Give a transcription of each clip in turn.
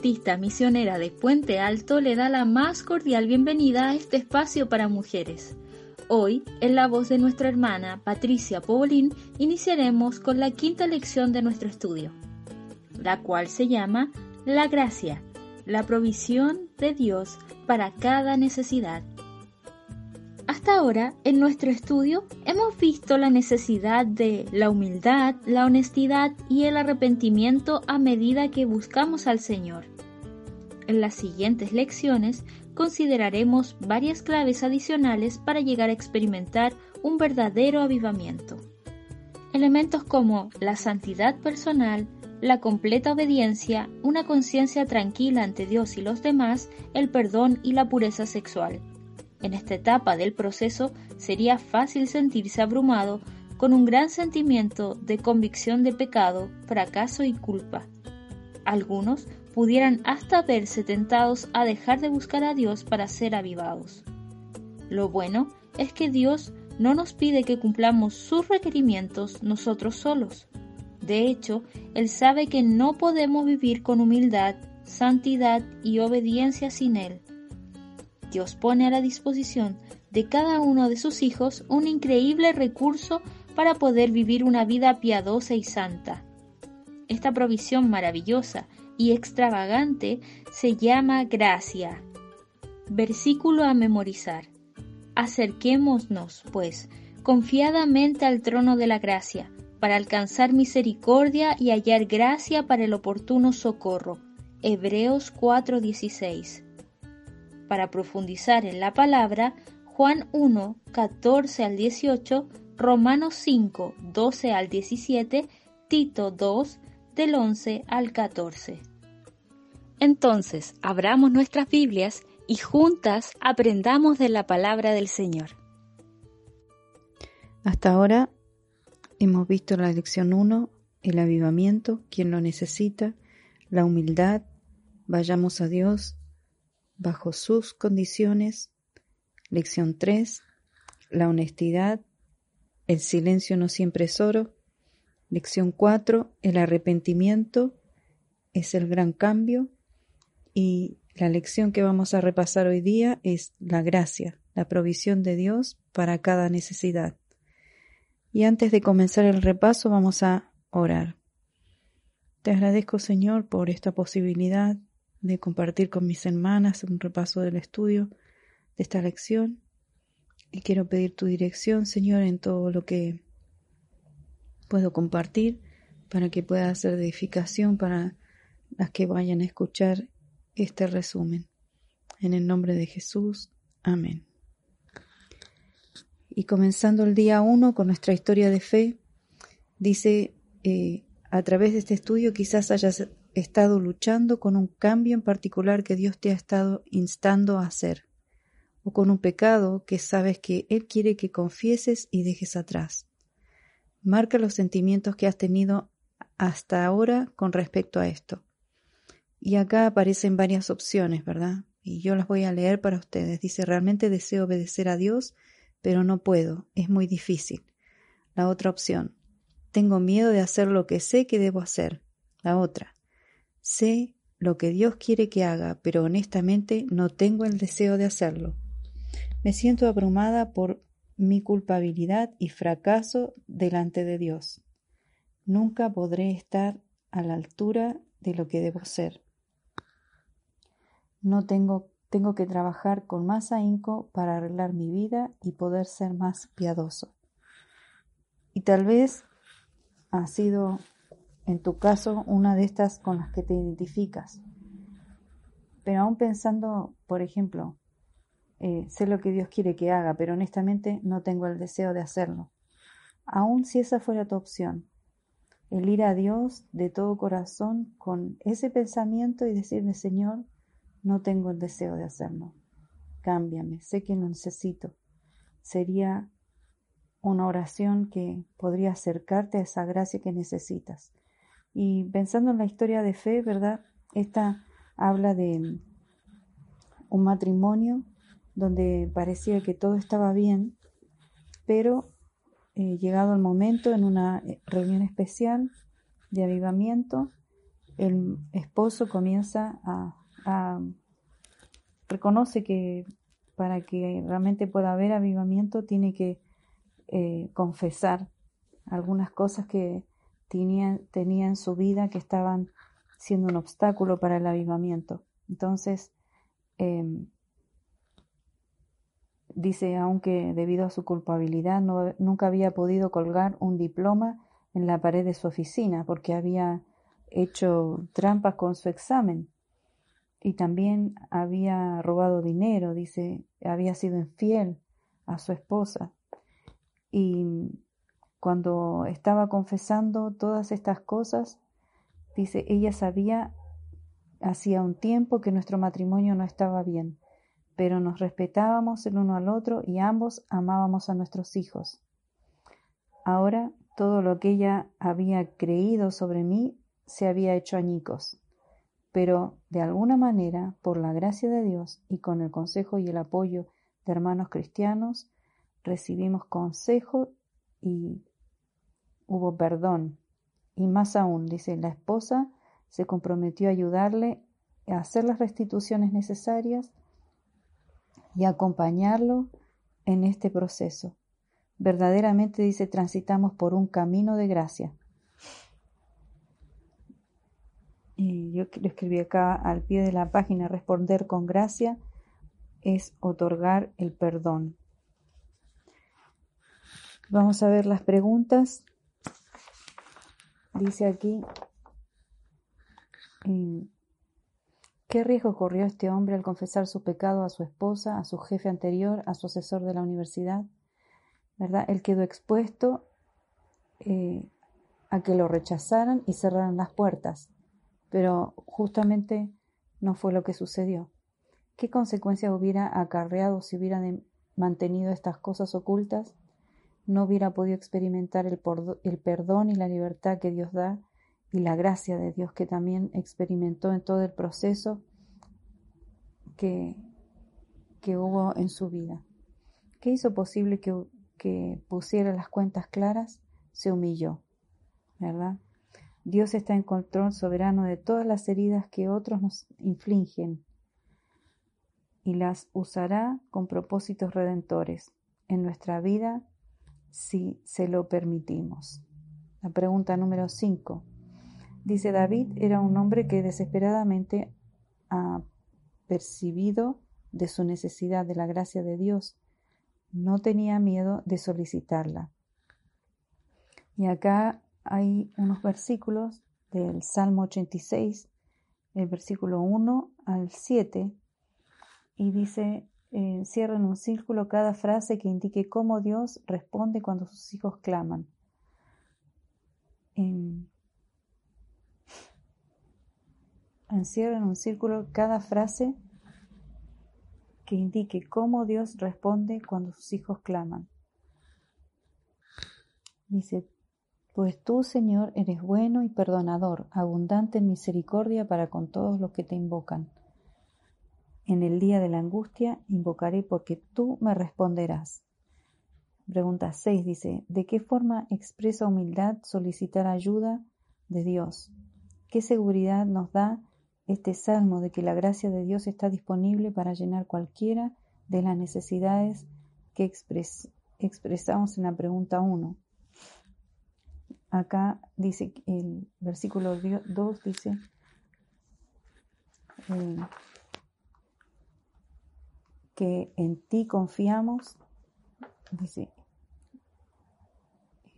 Bautista Misionera de Puente Alto le da la más cordial bienvenida a este espacio para mujeres. Hoy, en la voz de nuestra hermana Patricia Pobolín, iniciaremos con la quinta lección de nuestro estudio, la cual se llama La gracia, la provisión de Dios para cada necesidad. Hasta ahora, en nuestro estudio, hemos visto la necesidad de la humildad, la honestidad y el arrepentimiento a medida que buscamos al Señor. En las siguientes lecciones consideraremos varias claves adicionales para llegar a experimentar un verdadero avivamiento. Elementos como la santidad personal, la completa obediencia, una conciencia tranquila ante Dios y los demás, el perdón y la pureza sexual. En esta etapa del proceso sería fácil sentirse abrumado con un gran sentimiento de convicción de pecado, fracaso y culpa. Algunos pudieran hasta verse tentados a dejar de buscar a Dios para ser avivados. Lo bueno es que Dios no nos pide que cumplamos sus requerimientos nosotros solos. De hecho, Él sabe que no podemos vivir con humildad, santidad y obediencia sin Él. Dios pone a la disposición de cada uno de sus hijos un increíble recurso para poder vivir una vida piadosa y santa. Esta provisión maravillosa y extravagante se llama gracia. Versículo a memorizar. Acerquémonos, pues, confiadamente al trono de la gracia, para alcanzar misericordia y hallar gracia para el oportuno socorro. Hebreos 4:16 para profundizar en la palabra, Juan 1, 14 al 18, Romanos 5, 12 al 17, Tito 2, del 11 al 14. Entonces, abramos nuestras Biblias y juntas aprendamos de la palabra del Señor. Hasta ahora hemos visto la lección 1, el avivamiento, quien lo necesita, la humildad, vayamos a Dios, bajo sus condiciones. Lección 3. La honestidad. El silencio no siempre es oro. Lección 4. El arrepentimiento es el gran cambio. Y la lección que vamos a repasar hoy día es la gracia, la provisión de Dios para cada necesidad. Y antes de comenzar el repaso vamos a orar. Te agradezco Señor por esta posibilidad de compartir con mis hermanas un repaso del estudio de esta lección. Y quiero pedir tu dirección, Señor, en todo lo que puedo compartir para que pueda ser de edificación para las que vayan a escuchar este resumen. En el nombre de Jesús. Amén. Y comenzando el día 1 con nuestra historia de fe, dice, eh, a través de este estudio quizás hayas estado luchando con un cambio en particular que Dios te ha estado instando a hacer, o con un pecado que sabes que Él quiere que confieses y dejes atrás. Marca los sentimientos que has tenido hasta ahora con respecto a esto. Y acá aparecen varias opciones, ¿verdad? Y yo las voy a leer para ustedes. Dice, realmente deseo obedecer a Dios, pero no puedo, es muy difícil. La otra opción, tengo miedo de hacer lo que sé que debo hacer. La otra, Sé lo que Dios quiere que haga, pero honestamente no tengo el deseo de hacerlo. Me siento abrumada por mi culpabilidad y fracaso delante de Dios. Nunca podré estar a la altura de lo que debo ser. No tengo, tengo que trabajar con más ahínco para arreglar mi vida y poder ser más piadoso. Y tal vez ha sido en tu caso una de estas con las que te identificas. pero aún pensando, por ejemplo, eh, sé lo que Dios quiere que haga, pero honestamente no tengo el deseo de hacerlo. Aún si esa fuera tu opción, el ir a Dios de todo corazón con ese pensamiento y decirle, Señor, no tengo el deseo de hacerlo. Cámbiame, sé que lo necesito. Sería una oración que podría acercarte a esa gracia que necesitas. Y pensando en la historia de fe, ¿verdad? Esta habla de un matrimonio donde parecía que todo estaba bien, pero eh, llegado el momento, en una eh, reunión especial de avivamiento, el esposo comienza a, reconoce que para que realmente pueda haber avivamiento tiene que eh, confesar algunas cosas que tenía, tenía en su vida que estaban siendo un obstáculo para el avivamiento. Entonces, em, Dice, aunque debido a su culpabilidad nunca había podido colgar un diploma en la pared de su oficina porque había hecho trampas con su examen y también había robado dinero, dice, había sido infiel a su esposa. Y cuando estaba confesando todas estas cosas, dice, ella sabía hacía un tiempo que nuestro matrimonio no estaba bien pero nos respetábamos el uno al otro y ambos amábamos a nuestros hijos. Ahora todo lo que ella había creído sobre mí se había hecho añicos, pero de alguna manera, por la gracia de Dios y con el consejo y el apoyo de hermanos cristianos, recibimos consejo y hubo perdón. Y más aún, dice, la esposa se comprometió a ayudarle a hacer las restituciones necesarias y acompañarlo en este proceso. Verdaderamente, dice, transitamos por un camino de gracia. Y yo lo escribí acá al pie de la página, responder con gracia es otorgar el perdón. Vamos a ver las preguntas. Dice aquí, ¿Qué riesgo corrió este hombre al confesar su pecado a su esposa, a su jefe anterior, a su asesor de la universidad? ¿Verdad? Él quedó expuesto eh, a que lo rechazaran y cerraran las puertas, pero justamente no fue lo que sucedió. ¿Qué consecuencias hubiera acarreado si hubiera mantenido estas cosas ocultas? No hubiera podido experimentar el, perdón y la libertad que Dios da y la gracia de Dios que también experimentó en todo el proceso que, que hubo en su vida. ¿Qué hizo posible que, que pusiera las cuentas claras? Se humilló, ¿verdad? Dios está en control soberano de todas las heridas que otros nos infligen y las usará con propósitos redentores en nuestra vida si se lo permitimos. La pregunta número 5. Dice David era un hombre que desesperadamente ha percibido de su necesidad de la gracia de Dios. No tenía miedo de solicitarla. Y acá hay unos versículos del Salmo 86, el versículo 1 al 7, y dice, eh, cierra en un círculo cada frase que indique cómo Dios responde cuando sus hijos claman. En, encierra en un círculo cada frase que indique cómo Dios responde cuando sus hijos claman. Dice, pues tú, Señor, eres bueno y perdonador, abundante en misericordia para con todos los que te invocan. En el día de la angustia invocaré porque tú me responderás. Pregunta 6 dice, ¿de qué forma expresa humildad solicitar ayuda de Dios? ¿Qué seguridad nos da este salmo de que la gracia de Dios está disponible para llenar cualquiera de las necesidades que expresamos en la pregunta 1. Acá dice el versículo 2 dice eh, que en ti confiamos, dice,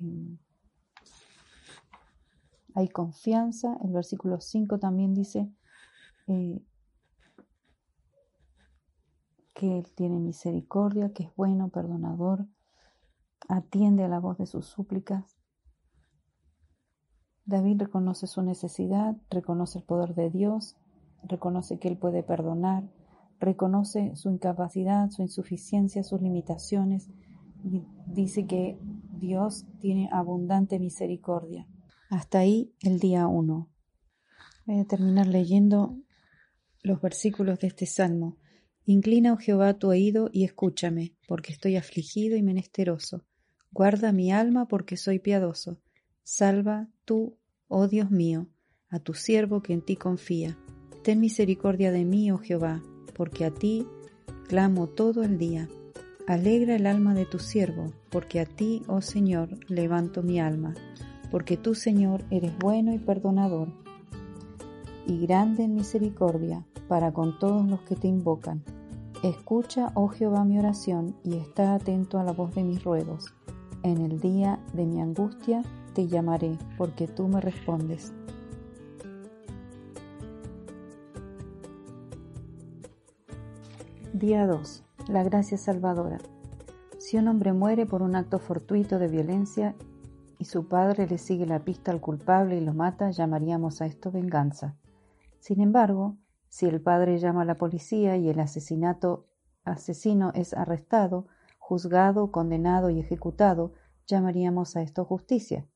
eh, hay confianza, el versículo 5 también dice, eh, que Él tiene misericordia, que es bueno, perdonador, atiende a la voz de sus súplicas. David reconoce su necesidad, reconoce el poder de Dios, reconoce que Él puede perdonar, reconoce su incapacidad, su insuficiencia, sus limitaciones y dice que Dios tiene abundante misericordia. Hasta ahí el día 1. Voy a terminar leyendo los versículos de este salmo. Inclina, oh Jehová, tu oído y escúchame, porque estoy afligido y menesteroso. Guarda mi alma, porque soy piadoso. Salva tú, oh Dios mío, a tu siervo que en ti confía. Ten misericordia de mí, oh Jehová, porque a ti clamo todo el día. Alegra el alma de tu siervo, porque a ti, oh Señor, levanto mi alma, porque tú, Señor, eres bueno y perdonador, y grande en misericordia para con todos los que te invocan. Escucha, oh Jehová, mi oración, y está atento a la voz de mis ruegos. En el día de mi angustia te llamaré, porque tú me respondes. Día 2. La gracia salvadora. Si un hombre muere por un acto fortuito de violencia y su padre le sigue la pista al culpable y lo mata, llamaríamos a esto venganza. Sin embargo, si el padre llama a la policía y el asesinato asesino es arrestado, juzgado, condenado y ejecutado, llamaríamos a esto justicia.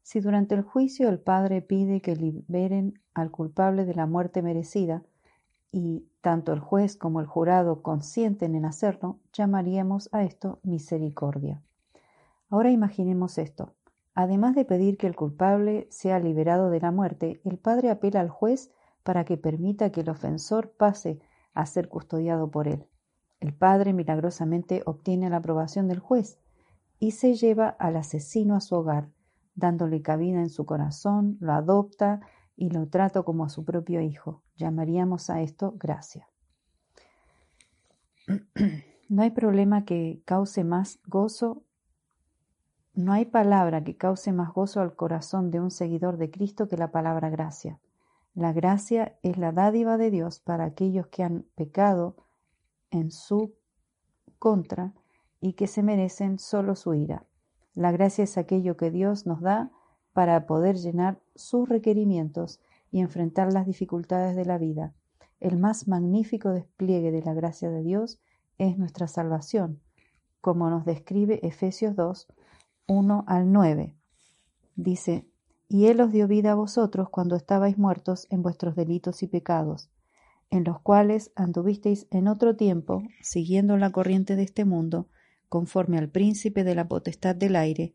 Si durante el juicio el padre pide que liberen al culpable de la muerte merecida, y tanto el juez como el jurado consienten en hacerlo, llamaríamos a esto misericordia. Ahora imaginemos esto. Además de pedir que el culpable sea liberado de la muerte, el padre apela al juez para que permita que el ofensor pase a ser custodiado por él. El padre milagrosamente obtiene la aprobación del juez y se lleva al asesino a su hogar, dándole cabida en su corazón, lo adopta y lo trata como a su propio hijo. Llamaríamos a esto gracia. No hay problema que cause más gozo, no hay palabra que cause más gozo al corazón de un seguidor de Cristo que la palabra gracia. La gracia es la dádiva de Dios para aquellos que han pecado en su contra y que se merecen solo su ira. La gracia es aquello que Dios nos da para poder llenar sus requerimientos y enfrentar las dificultades de la vida. El más magnífico despliegue de la gracia de Dios es nuestra salvación, como nos describe Efesios 2, 1 al 9. Dice, y Él os dio vida a vosotros cuando estabais muertos en vuestros delitos y pecados, en los cuales anduvisteis en otro tiempo, siguiendo la corriente de este mundo, conforme al príncipe de la potestad del aire,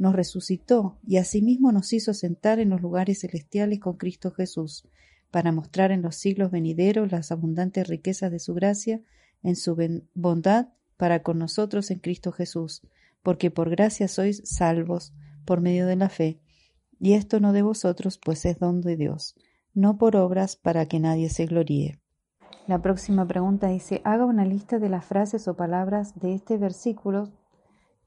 nos resucitó, y asimismo nos hizo sentar en los lugares celestiales con Cristo Jesús, para mostrar en los siglos venideros las abundantes riquezas de su gracia, en su bondad para con nosotros en Cristo Jesús, porque por gracia sois salvos, por medio de la fe, y esto no de vosotros, pues es don de Dios, no por obras para que nadie se gloríe. La próxima pregunta dice, haga una lista de las frases o palabras de este versículo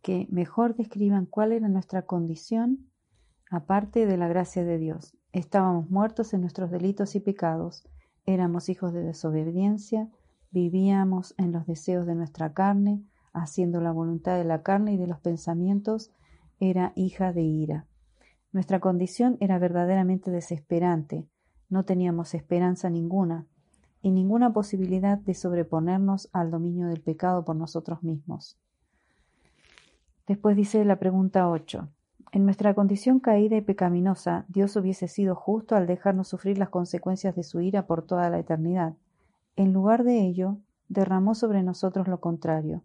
que mejor describan cuál era nuestra condición aparte de la gracia de Dios. Estábamos muertos en nuestros delitos y pecados, éramos hijos de desobediencia, vivíamos en los deseos de nuestra carne, haciendo la voluntad de la carne y de los pensamientos, era hija de ira. Nuestra condición era verdaderamente desesperante, no teníamos esperanza ninguna y ninguna posibilidad de sobreponernos al dominio del pecado por nosotros mismos. Después dice la pregunta 8. En nuestra condición caída y pecaminosa, Dios hubiese sido justo al dejarnos sufrir las consecuencias de su ira por toda la eternidad. En lugar de ello, derramó sobre nosotros lo contrario.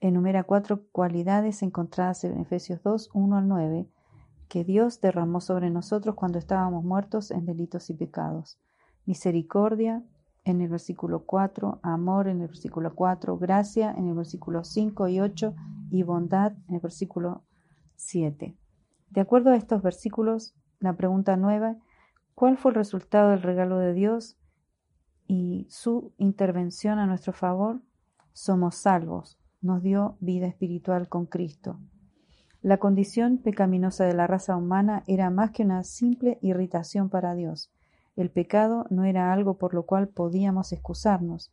Enumera cuatro cualidades encontradas en Efesios 2, 1 al 9, que Dios derramó sobre nosotros cuando estábamos muertos en delitos y pecados. Misericordia, en el versículo 4, amor en el versículo 4, gracia en el versículo 5 y 8 y bondad en el versículo 7. De acuerdo a estos versículos, la pregunta nueva, ¿cuál fue el resultado del regalo de Dios y su intervención a nuestro favor? Somos salvos, nos dio vida espiritual con Cristo. La condición pecaminosa de la raza humana era más que una simple irritación para Dios. El pecado no era algo por lo cual podíamos excusarnos,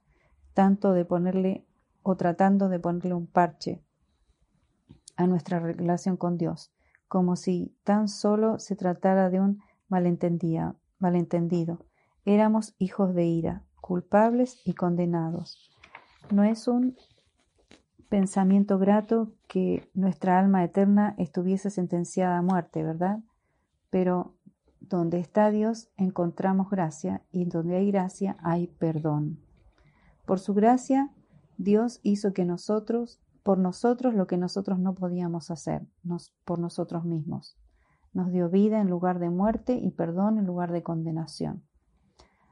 tanto de ponerle o tratando de ponerle un parche a nuestra relación con Dios, como si tan solo se tratara de un malentendido. Éramos hijos de ira, culpables y condenados. No es un pensamiento grato que nuestra alma eterna estuviese sentenciada a muerte, ¿verdad? Pero donde está Dios encontramos gracia y donde hay gracia hay perdón. Por su gracia, Dios hizo que nosotros, por nosotros lo que nosotros no podíamos hacer, nos, por nosotros mismos. Nos dio vida en lugar de muerte y perdón en lugar de condenación.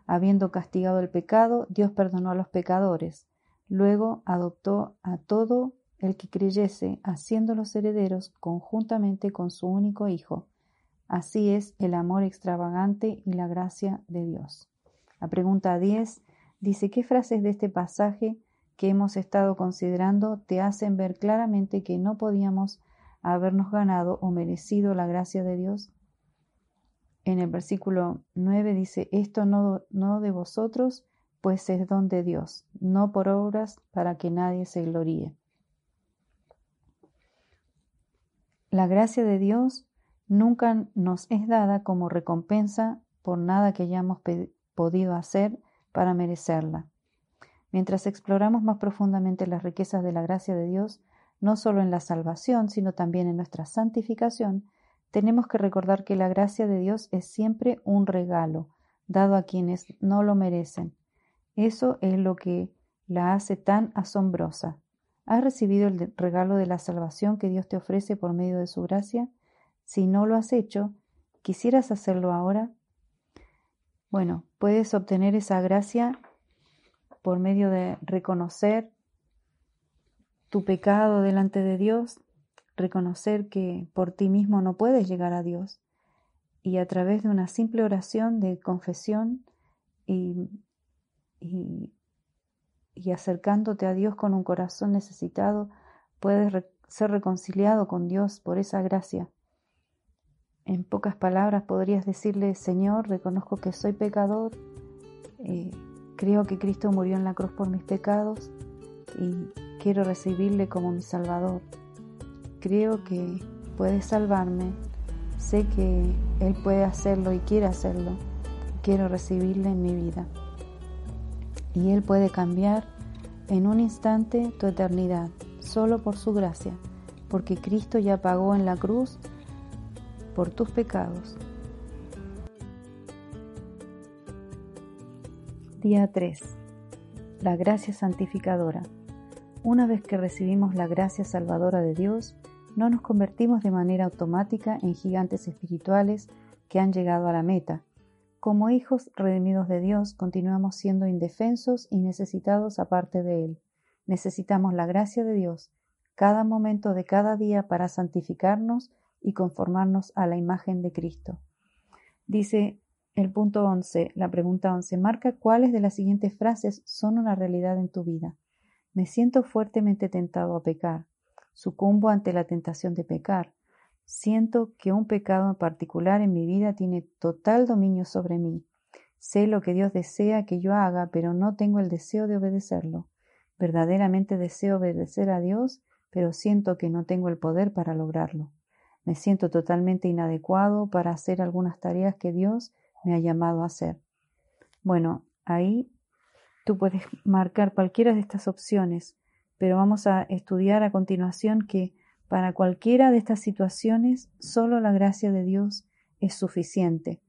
Habiendo castigado el pecado, Dios perdonó a los pecadores Luego adoptó a todo el que creyese, haciéndolos herederos conjuntamente con su único Hijo. Así es el amor extravagante y la gracia de Dios. La pregunta 10 dice, ¿qué frases de este pasaje que hemos estado considerando te hacen ver claramente que no podíamos habernos ganado o merecido la gracia de Dios? En el versículo 9 dice, esto no, no de vosotros, pues es don de Dios, no por obras para que nadie se gloríe. La gracia de Dios nunca nos es dada como recompensa por nada que hayamos podido hacer para merecerla. Mientras exploramos más profundamente las riquezas de la gracia de Dios, no solo en la salvación, sino también en nuestra santificación, tenemos que recordar que la gracia de Dios es siempre un regalo, dado a quienes no lo merecen, eso es lo que la hace tan asombrosa. ¿Has recibido el regalo de la salvación que Dios te ofrece por medio de su gracia? Si no lo has hecho, ¿quisieras hacerlo ahora? Bueno, puedes obtener esa gracia por medio de reconocer tu pecado delante de Dios, reconocer que por ti mismo no puedes llegar a Dios y a través de una simple oración de confesión y y, acercándote a Dios con un corazón necesitado, puedes ser reconciliado con Dios por esa gracia. En pocas palabras podrías decirle, Señor, reconozco que soy pecador, eh, creo que Cristo murió en la cruz por mis pecados y quiero recibirle como mi Salvador. Creo que puede salvarme, sé que Él puede hacerlo y quiere hacerlo. Quiero recibirle en mi vida y Él puede cambiar en un instante tu eternidad, solo por su gracia, porque Cristo ya pagó en la cruz por tus pecados. Día 3. La gracia santificadora. Una vez que recibimos la gracia salvadora de Dios, no nos convertimos de manera automática en gigantes espirituales que han llegado a la meta, como hijos redimidos de Dios, continuamos siendo indefensos y necesitados aparte de Él. Necesitamos la gracia de Dios cada momento de cada día para santificarnos y conformarnos a la imagen de Cristo. Dice el punto 11, la pregunta 11, marca cuáles de las siguientes frases son una realidad en tu vida. Me siento fuertemente tentado a pecar. Sucumbo ante la tentación de pecar. Siento que un pecado en particular en mi vida tiene total dominio sobre mí. Sé lo que Dios desea que yo haga, pero no tengo el deseo de obedecerlo. Verdaderamente deseo obedecer a Dios, pero siento que no tengo el poder para lograrlo. Me siento totalmente inadecuado para hacer algunas tareas que Dios me ha llamado a hacer. Bueno, ahí tú puedes marcar cualquiera de estas opciones, pero vamos a estudiar a continuación que para cualquiera de estas situaciones, solo la gracia de Dios es suficiente.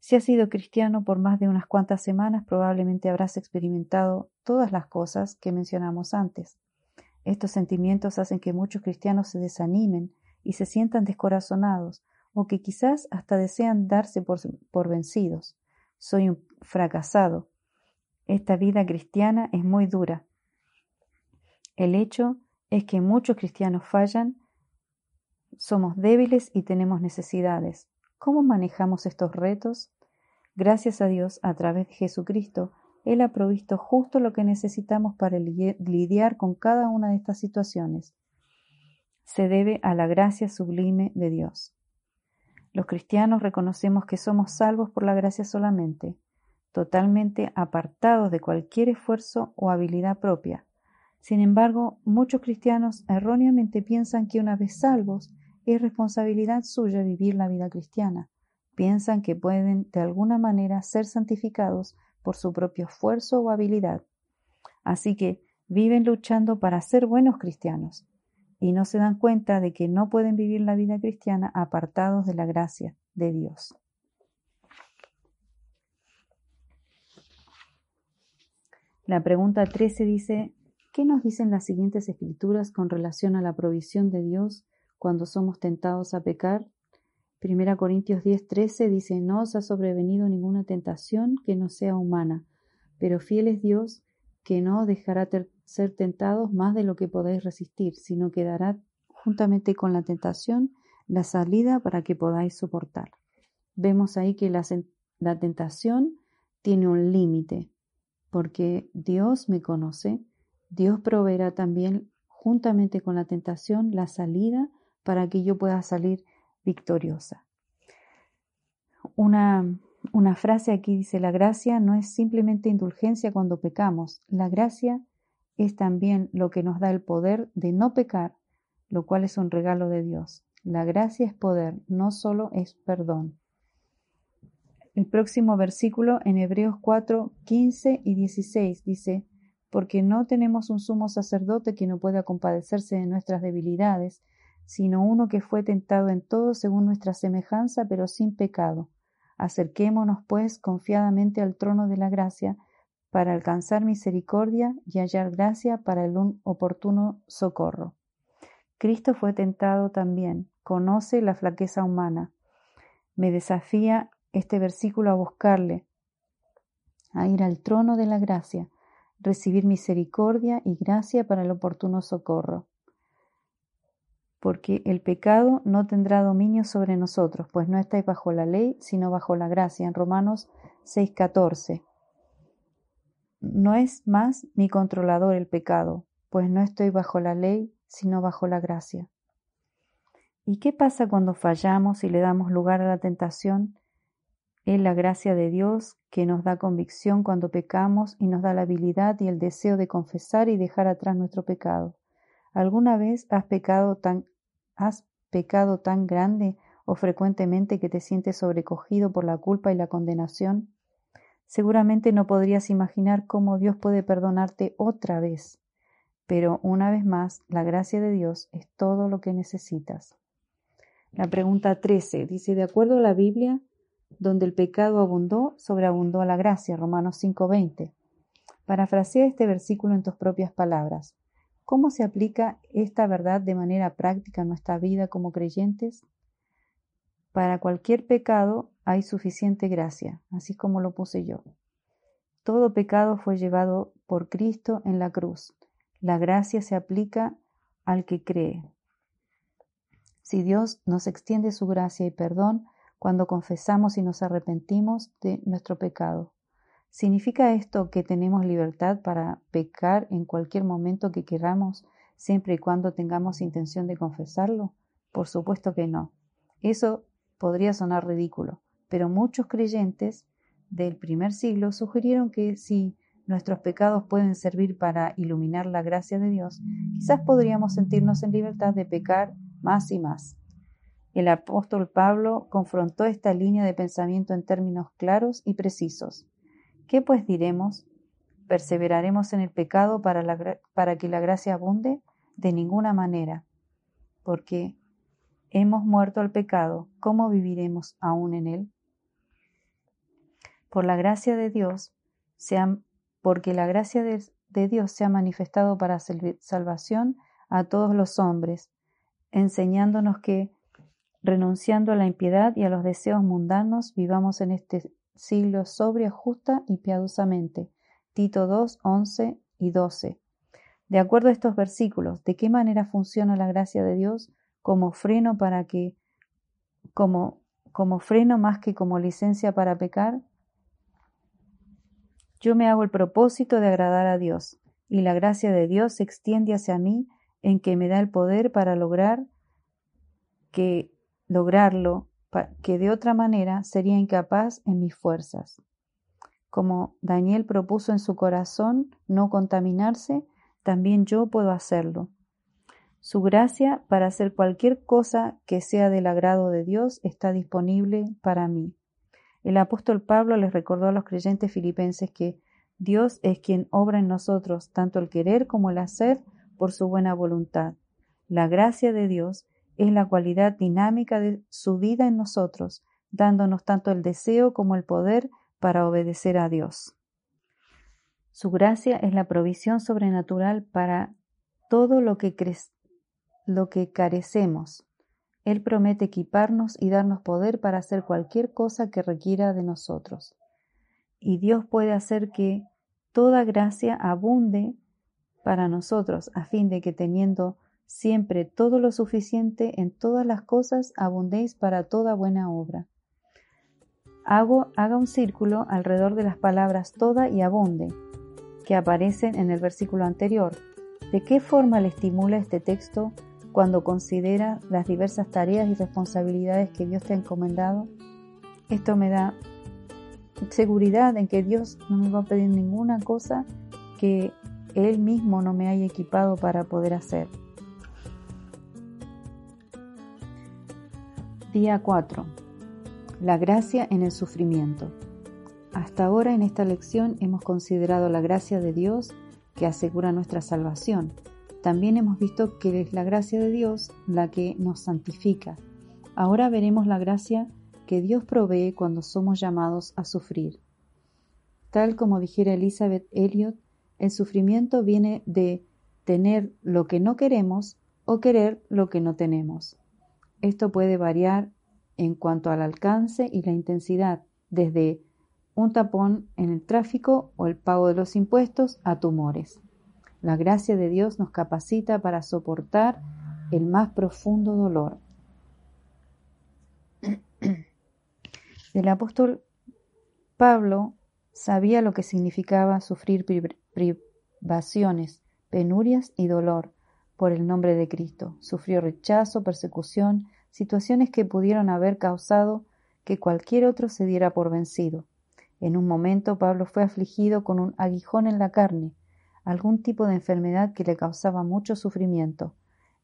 Si has sido cristiano por más de unas cuantas semanas, probablemente habrás experimentado todas las cosas que mencionamos antes. Estos sentimientos hacen que muchos cristianos se desanimen y se sientan descorazonados, o que quizás hasta desean darse por, por vencidos. Soy un fracasado. Esta vida cristiana es muy dura. El hecho es que muchos cristianos fallan, somos débiles y tenemos necesidades. ¿Cómo manejamos estos retos? Gracias a Dios, a través de Jesucristo, Él ha provisto justo lo que necesitamos para lidiar con cada una de estas situaciones. Se debe a la gracia sublime de Dios. Los cristianos reconocemos que somos salvos por la gracia solamente, totalmente apartados de cualquier esfuerzo o habilidad propia. Sin embargo, muchos cristianos erróneamente piensan que una vez salvos, es responsabilidad suya vivir la vida cristiana piensan que pueden de alguna manera ser santificados por su propio esfuerzo o habilidad. Así que viven luchando para ser buenos cristianos y no se dan cuenta de que no pueden vivir la vida cristiana apartados de la gracia de Dios. La pregunta 13 dice, ¿qué nos dicen las siguientes escrituras con relación a la provisión de Dios cuando somos tentados a pecar? Primera Corintios 10:13 dice, no os ha sobrevenido ninguna tentación que no sea humana, pero fiel es Dios que no os dejará ser tentados más de lo que podéis resistir, sino que dará juntamente con la tentación la salida para que podáis soportar. Vemos ahí que la, la tentación tiene un límite, porque Dios me conoce, Dios proveerá también juntamente con la tentación la salida para que yo pueda salir victoriosa. Una, una frase aquí dice, la gracia no es simplemente indulgencia cuando pecamos, la gracia es también lo que nos da el poder de no pecar, lo cual es un regalo de Dios. La gracia es poder, no solo es perdón. El próximo versículo en Hebreos 4, 15 y 16 dice, porque no tenemos un sumo sacerdote que no pueda compadecerse de nuestras debilidades, sino uno que fue tentado en todo según nuestra semejanza, pero sin pecado. Acerquémonos, pues, confiadamente al trono de la gracia, para alcanzar misericordia y hallar gracia para el oportuno socorro. Cristo fue tentado también, conoce la flaqueza humana. Me desafía este versículo a buscarle, a ir al trono de la gracia, recibir misericordia y gracia para el oportuno socorro porque el pecado no tendrá dominio sobre nosotros, pues no estáis bajo la ley, sino bajo la gracia. En Romanos 6:14. No es más mi controlador el pecado, pues no estoy bajo la ley, sino bajo la gracia. ¿Y qué pasa cuando fallamos y le damos lugar a la tentación? Es la gracia de Dios que nos da convicción cuando pecamos y nos da la habilidad y el deseo de confesar y dejar atrás nuestro pecado. ¿Alguna vez has pecado tan ¿Has pecado tan grande o frecuentemente que te sientes sobrecogido por la culpa y la condenación? Seguramente no podrías imaginar cómo Dios puede perdonarte otra vez. Pero una vez más, la gracia de Dios es todo lo que necesitas. La pregunta 13 dice, de acuerdo a la Biblia, donde el pecado abundó, sobreabundó la gracia, Romanos 5:20. Parafrasea este versículo en tus propias palabras. ¿Cómo se aplica esta verdad de manera práctica en nuestra vida como creyentes? Para cualquier pecado hay suficiente gracia, así como lo puse yo. Todo pecado fue llevado por Cristo en la cruz. La gracia se aplica al que cree. Si Dios nos extiende su gracia y perdón cuando confesamos y nos arrepentimos de nuestro pecado. ¿Significa esto que tenemos libertad para pecar en cualquier momento que queramos, siempre y cuando tengamos intención de confesarlo? Por supuesto que no. Eso podría sonar ridículo, pero muchos creyentes del primer siglo sugirieron que si nuestros pecados pueden servir para iluminar la gracia de Dios, quizás podríamos sentirnos en libertad de pecar más y más. El apóstol Pablo confrontó esta línea de pensamiento en términos claros y precisos. ¿Qué pues diremos? ¿Perseveraremos en el pecado para, para que la gracia abunde? De ninguna manera, porque hemos muerto al pecado, ¿cómo viviremos aún en él? Por la gracia de Dios, porque la gracia de, de Dios se ha manifestado para salvación a todos los hombres, enseñándonos que, renunciando a la impiedad y a los deseos mundanos, vivamos en este siglo sobria, justa y piadosamente, Tito 2, 11 y 12. De acuerdo a estos versículos, ¿de qué manera funciona la gracia de Dios como freno para que, como, como freno más que como licencia para pecar? Yo me hago el propósito de agradar a Dios, y la gracia de Dios se extiende hacia mí en que me da el poder para lograr que lograrlo que de otra manera sería incapaz en mis fuerzas. Como Daniel propuso en su corazón no contaminarse, también yo puedo hacerlo. Su gracia para hacer cualquier cosa que sea del agrado de Dios está disponible para mí. El apóstol Pablo les recordó a los creyentes filipenses que Dios es quien obra en nosotros tanto el querer como el hacer por su buena voluntad. La gracia de Dios es la cualidad dinámica de su vida en nosotros, dándonos tanto el deseo como el poder para obedecer a Dios. Su gracia es la provisión sobrenatural para todo lo que, lo que carecemos. Él promete equiparnos y darnos poder para hacer cualquier cosa que requiera de nosotros. Y Dios puede hacer que toda gracia abunde para nosotros, a fin de que teniendo siempre todo lo suficiente en todas las cosas abundéis para toda buena obra. Hago, haga un círculo alrededor de las palabras toda y abunde, que aparecen en el versículo anterior. ¿De qué forma le estimula este texto cuando considera las diversas tareas y responsabilidades que Dios te ha encomendado? Esto me da seguridad en que Dios no me va a pedir ninguna cosa que Él mismo no me haya equipado para poder hacer. Día 4. La gracia en el sufrimiento. Hasta ahora en esta lección hemos considerado la gracia de Dios que asegura nuestra salvación. También hemos visto que es la gracia de Dios la que nos santifica. Ahora veremos la gracia que Dios provee cuando somos llamados a sufrir. Tal como dijera Elizabeth Elliot, el sufrimiento viene de tener lo que no queremos o querer lo que no tenemos. Esto puede variar en cuanto al alcance y la intensidad, desde un tapón en el tráfico o el pago de los impuestos a tumores. La gracia de Dios nos capacita para soportar el más profundo dolor. El apóstol Pablo sabía lo que significaba sufrir privaciones, penurias y dolor, por el nombre de Cristo. Sufrió rechazo, persecución, situaciones que pudieron haber causado que cualquier otro se diera por vencido. En un momento Pablo fue afligido con un aguijón en la carne, algún tipo de enfermedad que le causaba mucho sufrimiento.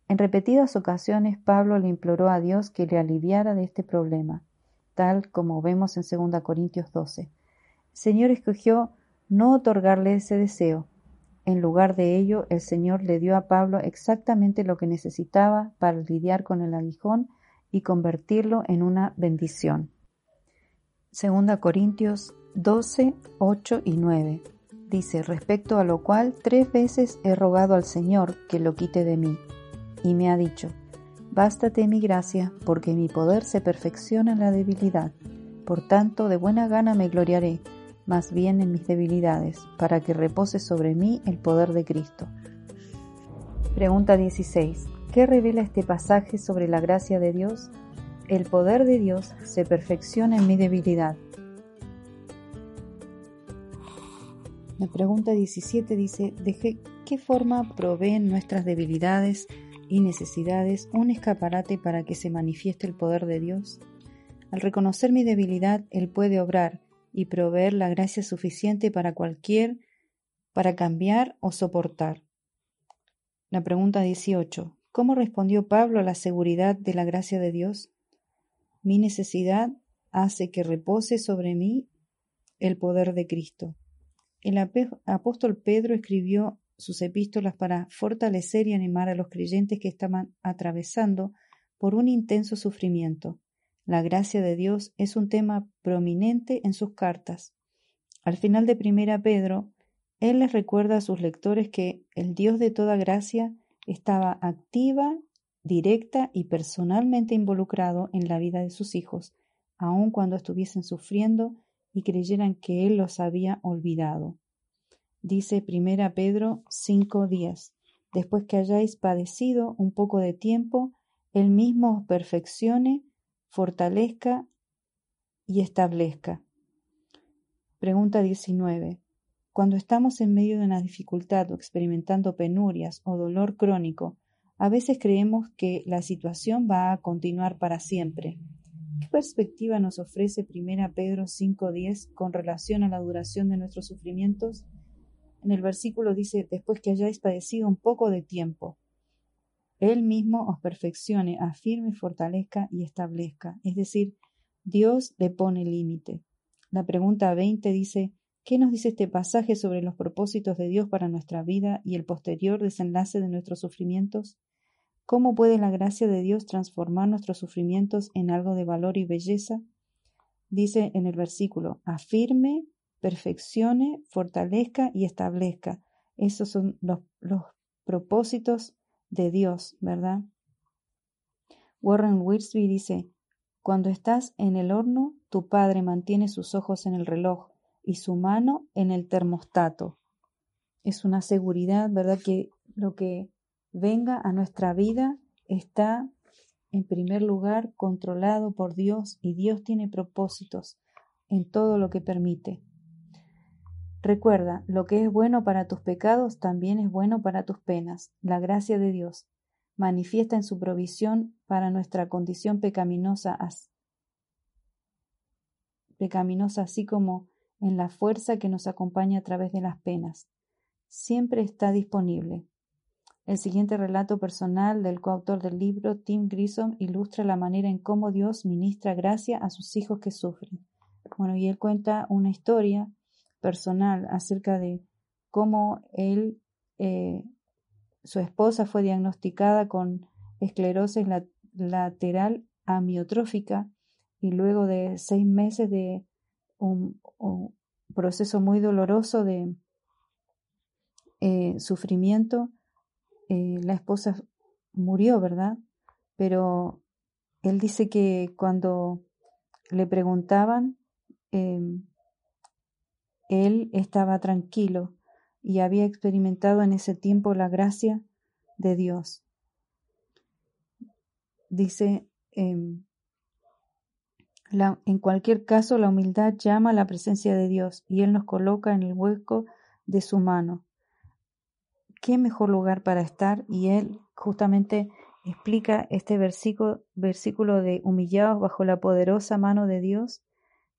En repetidas ocasiones Pablo le imploró a Dios que le aliviara de este problema, tal como vemos en 2 Corintios 12. El Señor escogió no otorgarle ese deseo, en lugar de ello, el Señor le dio a Pablo exactamente lo que necesitaba para lidiar con el aguijón y convertirlo en una bendición. Segunda Corintios 12, 8 y 9. Dice, respecto a lo cual tres veces he rogado al Señor que lo quite de mí, y me ha dicho, Bástate mi gracia, porque mi poder se perfecciona en la debilidad. Por tanto, de buena gana me gloriaré más bien en mis debilidades, para que repose sobre mí el poder de Cristo. Pregunta 16. ¿Qué revela este pasaje sobre la gracia de Dios? El poder de Dios se perfecciona en mi debilidad. La pregunta 17 dice, ¿de qué forma proveen nuestras debilidades y necesidades un escaparate para que se manifieste el poder de Dios? Al reconocer mi debilidad, Él puede obrar y proveer la gracia suficiente para cualquier, para cambiar o soportar. La pregunta 18. ¿Cómo respondió Pablo a la seguridad de la gracia de Dios? Mi necesidad hace que repose sobre mí el poder de Cristo. El apóstol Pedro escribió sus epístolas para fortalecer y animar a los creyentes que estaban atravesando por un intenso sufrimiento. La gracia de Dios es un tema prominente en sus cartas. Al final de Primera Pedro, él les recuerda a sus lectores que el Dios de toda gracia estaba activa, directa y personalmente involucrado en la vida de sus hijos, aun cuando estuviesen sufriendo y creyeran que Él los había olvidado. Dice Primera Pedro 5:10. Después que hayáis padecido un poco de tiempo, Él mismo os perfeccione, fortalezca y establezca. Pregunta 19. Cuando estamos en medio de una dificultad o experimentando penurias o dolor crónico, a veces creemos que la situación va a continuar para siempre. ¿Qué perspectiva nos ofrece 1 Pedro 5.10 con relación a la duración de nuestros sufrimientos? En el versículo dice, después que hayáis padecido un poco de tiempo, Él mismo os perfeccione, afirme, fortalezca y establezca. Es decir, Dios le pone límite. La pregunta 20 dice, ¿qué nos dice este pasaje sobre los propósitos de Dios para nuestra vida y el posterior desenlace de nuestros sufrimientos? ¿Cómo puede la gracia de Dios transformar nuestros sufrimientos en algo de valor y belleza? Dice en el versículo, afirme, perfeccione, fortalezca y establezca. Esos son los, propósitos de Dios, ¿verdad? Warren Wiersbe dice, cuando estás en el horno, tu padre mantiene sus ojos en el reloj y su mano en el termostato. Es una seguridad, ¿verdad? Que lo que venga a nuestra vida está en primer lugar controlado por Dios y Dios tiene propósitos en todo lo que permite. Recuerda, lo que es bueno para tus pecados también es bueno para tus penas. La gracia de Dios manifiesta en su provisión para nuestra condición pecaminosa, pecaminosa así como en la fuerza que nos acompaña a través de las penas. Siempre está disponible. El siguiente relato personal del coautor del libro, Tim Grissom, ilustra la manera en cómo Dios ministra gracia a sus hijos que sufren. Bueno, y él cuenta una historia personal acerca de cómo él, eh, su esposa fue diagnosticada con esclerosis lateral amiotrófica y luego de seis meses de un, proceso muy doloroso de eh, sufrimiento, eh, la esposa murió, ¿verdad? Pero él dice que cuando le preguntaban, em, él estaba tranquilo y había experimentado en ese tiempo la gracia de Dios. Dice, em, en cualquier caso, la humildad llama a la presencia de Dios y Él nos coloca en el hueco de su mano qué mejor lugar para estar y él justamente explica este versículo, versículo de humillados bajo la poderosa mano de Dios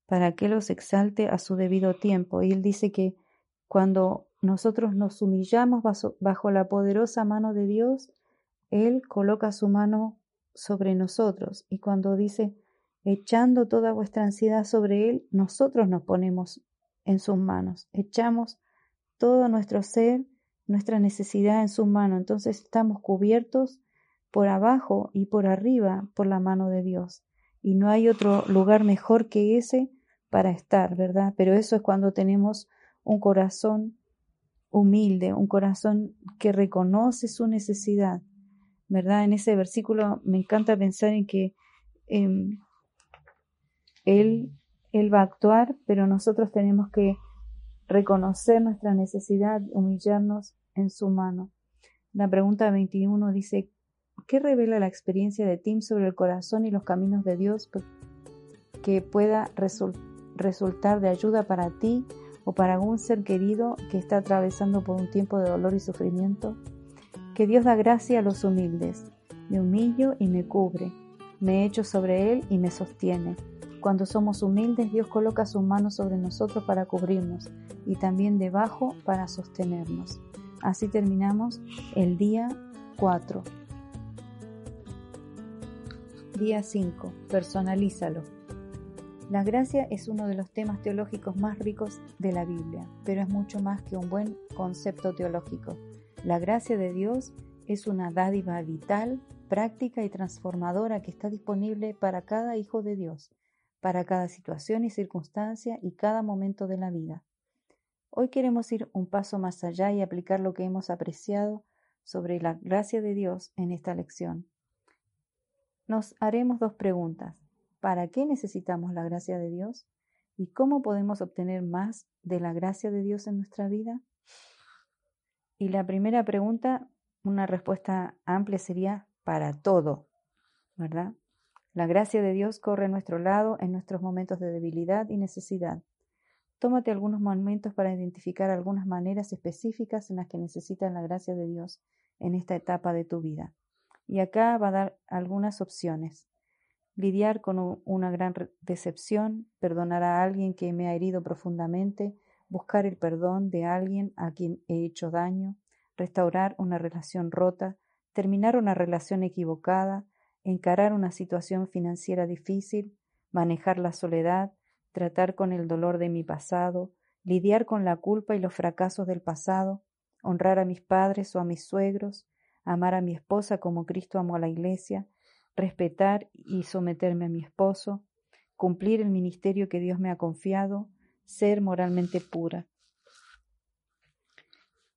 para que los exalte a su debido tiempo. Y él dice que cuando nosotros nos humillamos bajo, bajo la poderosa mano de Dios, Él coloca su mano sobre nosotros. Y cuando dice, echando toda vuestra ansiedad sobre Él, nosotros nos ponemos en sus manos, echamos todo nuestro ser nuestra necesidad en su mano. Entonces estamos cubiertos por abajo y por arriba por la mano de Dios. Y no hay otro lugar mejor que ese para estar, ¿verdad? Pero eso es cuando tenemos un corazón humilde, un corazón que reconoce su necesidad, ¿verdad? En ese versículo me encanta pensar en que em, él, él va a actuar, pero nosotros tenemos que reconocer nuestra necesidad, humillarnos en su mano. La pregunta 21 dice, ¿qué revela la experiencia de Tim sobre el corazón y los caminos de Dios que pueda resultar de ayuda para ti o para algún ser querido que está atravesando por un tiempo de dolor y sufrimiento? Que Dios da gracia a los humildes. Me humillo y me cubre. Me echo sobre Él y me sostiene. Cuando somos humildes, Dios coloca sus manos sobre nosotros para cubrirnos y también debajo para sostenernos. Así terminamos el día 4. Día 5. Personalízalo. La gracia es uno de los temas teológicos más ricos de la Biblia, pero es mucho más que un buen concepto teológico. La gracia de Dios es una dádiva vital, práctica y transformadora que está disponible para cada hijo de Dios para cada situación y circunstancia y cada momento de la vida. Hoy queremos ir un paso más allá y aplicar lo que hemos apreciado sobre la gracia de Dios en esta lección. Nos haremos dos preguntas. ¿Para qué necesitamos la gracia de Dios? ¿Y cómo podemos obtener más de la gracia de Dios en nuestra vida? Y la primera pregunta, una respuesta amplia sería para todo, ¿verdad? La gracia de Dios corre a nuestro lado en nuestros momentos de debilidad y necesidad. Tómate algunos momentos para identificar algunas maneras específicas en las que necesitas la gracia de Dios en esta etapa de tu vida. Y acá va a dar algunas opciones. Lidiar con una gran decepción, perdonar a alguien que me ha herido profundamente, buscar el perdón de alguien a quien he hecho daño, restaurar una relación rota, terminar una relación equivocada, encarar una situación financiera difícil, manejar la soledad, tratar con el dolor de mi pasado, lidiar con la culpa y los fracasos del pasado, honrar a mis padres o a mis suegros, amar a mi esposa como Cristo amó a la iglesia, respetar y someterme a mi esposo, cumplir el ministerio que Dios me ha confiado, ser moralmente pura.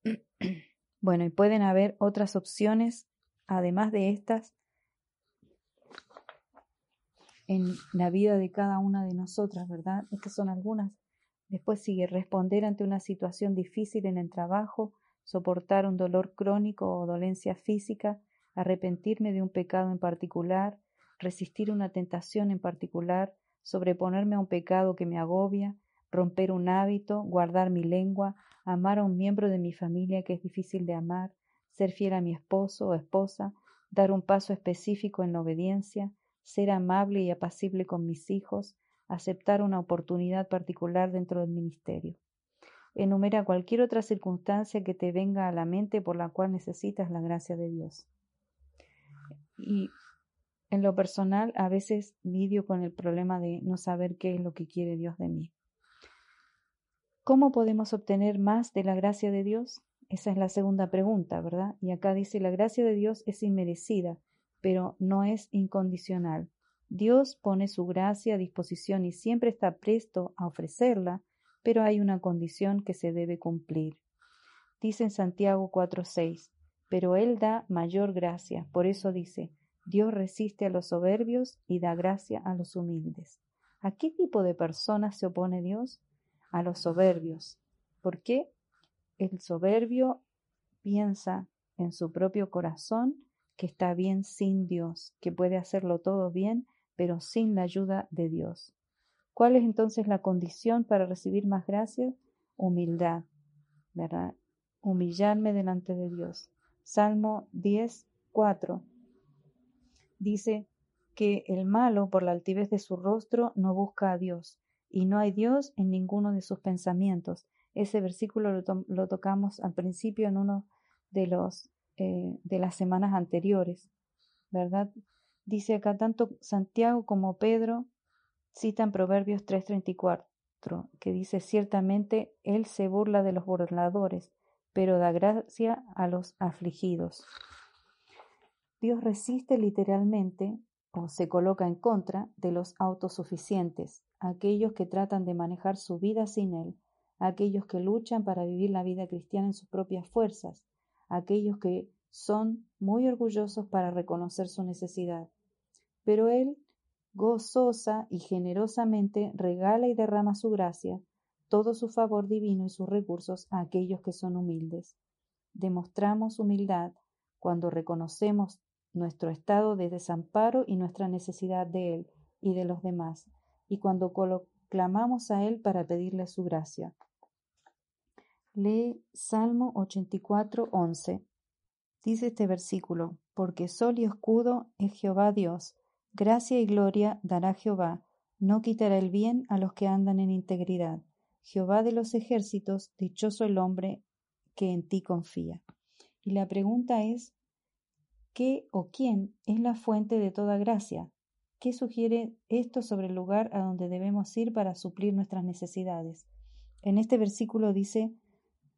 Bueno, y pueden haber otras opciones, además de estas, en la vida de cada una de nosotras, ¿verdad? Estas son algunas. Después sigue responder ante una situación difícil en el trabajo, soportar un dolor crónico o dolencia física, arrepentirme de un pecado en particular, resistir una tentación en particular, sobreponerme a un pecado que me agobia, romper un hábito, guardar mi lengua, amar a un miembro de mi familia que es difícil de amar, ser fiel a mi esposo o esposa, dar un paso específico en la obediencia, ser amable y apacible con mis hijos, aceptar una oportunidad particular dentro del ministerio. Enumera cualquier otra circunstancia que te venga a la mente por la cual necesitas la gracia de Dios. Y en lo personal, a veces lidio con el problema de no saber qué es lo que quiere Dios de mí. ¿Cómo podemos obtener más de la gracia de Dios? Esa es la segunda pregunta, ¿verdad? Y acá dice, la gracia de Dios es inmerecida, pero no es incondicional. Dios pone su gracia a disposición y siempre está presto a ofrecerla, pero hay una condición que se debe cumplir. Dice en Santiago 4:6, pero Él da mayor gracia. Por eso dice, Dios resiste a los soberbios y da gracia a los humildes. ¿A qué tipo de personas se opone Dios? A los soberbios. ¿Por qué? El soberbio piensa en su propio corazón que está bien sin Dios, que puede hacerlo todo bien, pero sin la ayuda de Dios. ¿Cuál es entonces la condición para recibir más gracias? Humildad, ¿verdad? Humillarme delante de Dios. Salmo 10, 4 dice que el malo, por la altivez de su rostro, no busca a Dios, y no hay Dios en ninguno de sus pensamientos. Ese versículo lo, lo tocamos al principio en uno de los eh, de las semanas anteriores, ¿verdad? Dice acá tanto Santiago como Pedro citan Proverbios 3:34, que dice ciertamente Él se burla de los burladores, pero da gracia a los afligidos. Dios resiste literalmente o se coloca en contra de los autosuficientes, aquellos que tratan de manejar su vida sin Él, aquellos que luchan para vivir la vida cristiana en sus propias fuerzas, aquellos que son muy orgullosos para reconocer su necesidad. Pero Él, gozosa y generosamente, regala y derrama su gracia, todo su favor divino y sus recursos a aquellos que son humildes. Demostramos humildad cuando reconocemos nuestro estado de desamparo y nuestra necesidad de Él y de los demás, y cuando clamamos a Él para pedirle su gracia. Lee Salmo 84, 11. Dice este versículo, porque sol y escudo es Jehová Dios, gracia y gloria dará Jehová, no quitará el bien a los que andan en integridad. Jehová de los ejércitos, dichoso el hombre que en ti confía. Y la pregunta es, ¿qué o quién es la fuente de toda gracia? ¿Qué sugiere esto sobre el lugar a donde debemos ir para suplir nuestras necesidades? En este versículo dice,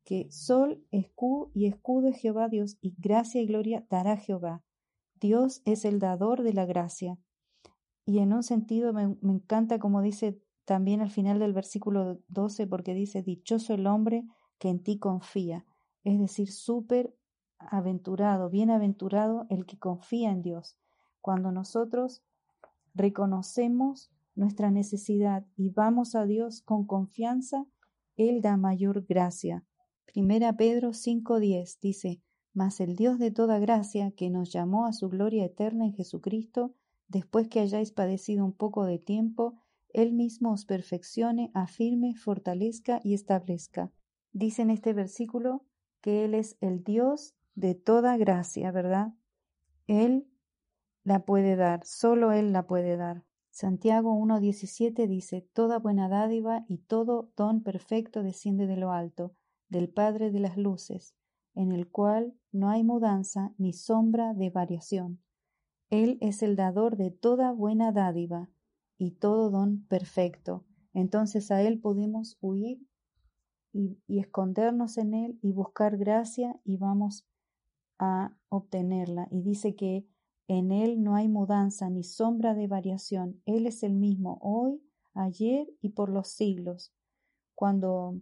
que sol, escudo y escudo es Jehová Dios, y gracia y gloria dará Jehová. Dios es el dador de la gracia. Y en un sentido me, encanta como dice también al final del versículo 12, porque dice, dichoso el hombre que en ti confía. Es decir, súper aventurado, bienaventurado el que confía en Dios. Cuando nosotros reconocemos nuestra necesidad y vamos a Dios con confianza, Él da mayor gracia Primera Pedro 5:10 dice, Mas el Dios de toda gracia, que nos llamó a su gloria eterna en Jesucristo, después que hayáis padecido un poco de tiempo, Él mismo os perfeccione, afirme, fortalezca y establezca. Dice en este versículo que Él es el Dios de toda gracia, ¿verdad? Él la puede dar, solo Él la puede dar. Santiago 1.17 dice, Toda buena dádiva y todo don perfecto desciende de lo alto, del Padre de las luces, en el cual no hay mudanza ni sombra de variación. Él es el dador de toda buena dádiva y todo don perfecto. Entonces a Él podemos huir y, y escondernos en Él y buscar gracia y vamos a obtenerla. Y dice que en Él no hay mudanza ni sombra de variación. Él es el mismo hoy, ayer y por los siglos. Cuando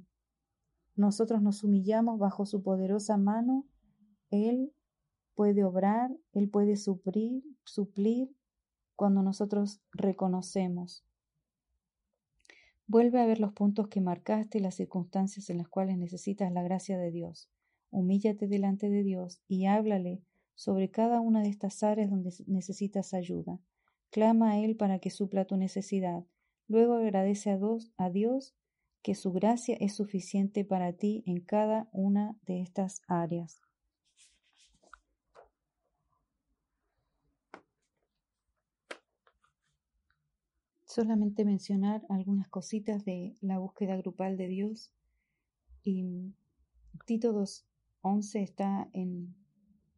nosotros nos humillamos bajo su poderosa mano, Él puede obrar, Él puede suplir, suplir cuando nosotros reconocemos. Vuelve a ver los puntos que marcaste y las circunstancias en las cuales necesitas la gracia de Dios. Humíllate delante de Dios y háblale sobre cada una de estas áreas donde necesitas ayuda. Clama a Él para que supla tu necesidad. Luego agradece a Dios, que su gracia es suficiente para ti en cada una de estas áreas. Solamente mencionar algunas cositas de la búsqueda grupal de Dios. Y Tito 2.11 está en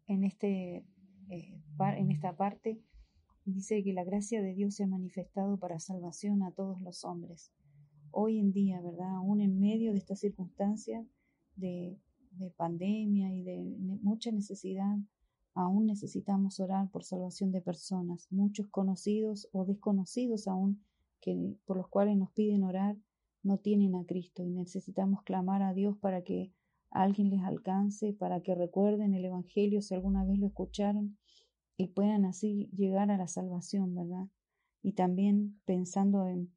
en, este, eh, en esta parte dice que la gracia de Dios se ha manifestado para salvación a todos los hombres. Hoy en día, ¿verdad? Aún en medio de estas circunstancias de, de pandemia y de mucha necesidad, aún necesitamos orar por salvación de personas, muchos conocidos o desconocidos aún, que, por los cuales nos piden orar, no tienen a Cristo y necesitamos clamar a Dios para que alguien les alcance para que recuerden el Evangelio si alguna vez lo escucharon y puedan así llegar a la salvación, ¿verdad? Y también pensando en,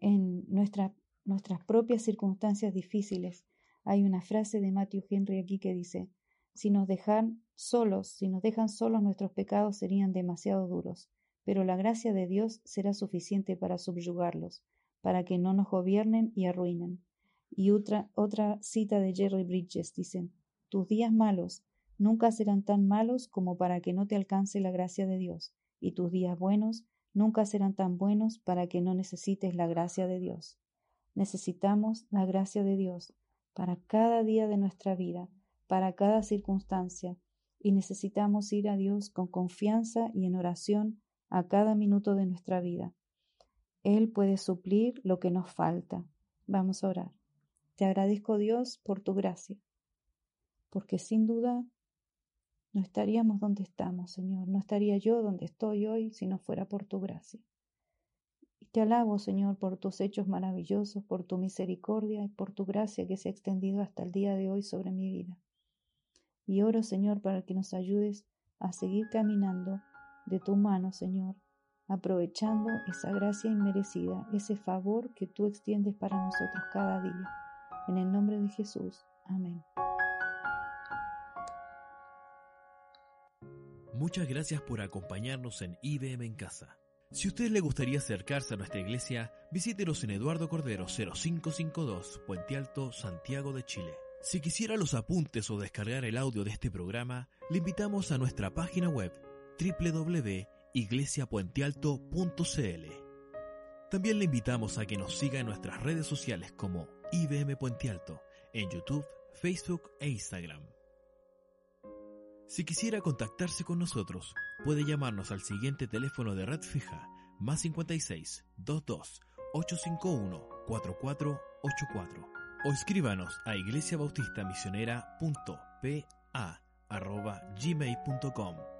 en nuestras propias circunstancias difíciles. Hay una frase de Matthew Henry aquí que dice, si nos dejan solos, si nos dejan solos nuestros pecados serían demasiado duros, pero la gracia de Dios será suficiente para subyugarlos, para que no nos gobiernen y arruinen. Y otra, otra cita de Jerry Bridges dicen, tus días malos nunca serán tan malos como para que no te alcance la gracia de Dios, y tus días buenos nunca serán tan buenos para que no necesites la gracia de Dios. Necesitamos la gracia de Dios para cada día de nuestra vida, para cada circunstancia, y necesitamos ir a Dios con confianza y en oración a cada minuto de nuestra vida. Él puede suplir lo que nos falta. Vamos a orar. Te agradezco Dios por tu gracia, porque sin duda no estaríamos donde estamos, Señor, no estaría yo donde estoy hoy si no fuera por tu gracia. Y te alabo, Señor, por tus hechos maravillosos, por tu misericordia y por tu gracia que se ha extendido hasta el día de hoy sobre mi vida. Y oro, Señor, para que nos ayudes a seguir caminando de tu mano, Señor, aprovechando esa gracia inmerecida, ese favor que tú extiendes para nosotros cada día. En el nombre de Jesús. Amén. Muchas gracias por acompañarnos en IBM en Casa. Si a usted le gustaría acercarse a nuestra iglesia, visítenos en Eduardo Cordero 0552, Puente Alto, Santiago de Chile. Si quisiera los apuntes o descargar el audio de este programa, le invitamos a nuestra página web www.iglesiapuentealto.cl. También le invitamos a que nos siga en nuestras redes sociales como IBM Puente Alto en YouTube, Facebook e Instagram. Si quisiera contactarse con nosotros, puede llamarnos al siguiente teléfono de red fija, más 56 22 851 4484 o escríbanos a iglesiabautistamisionera.pa@gmail.com. Hola,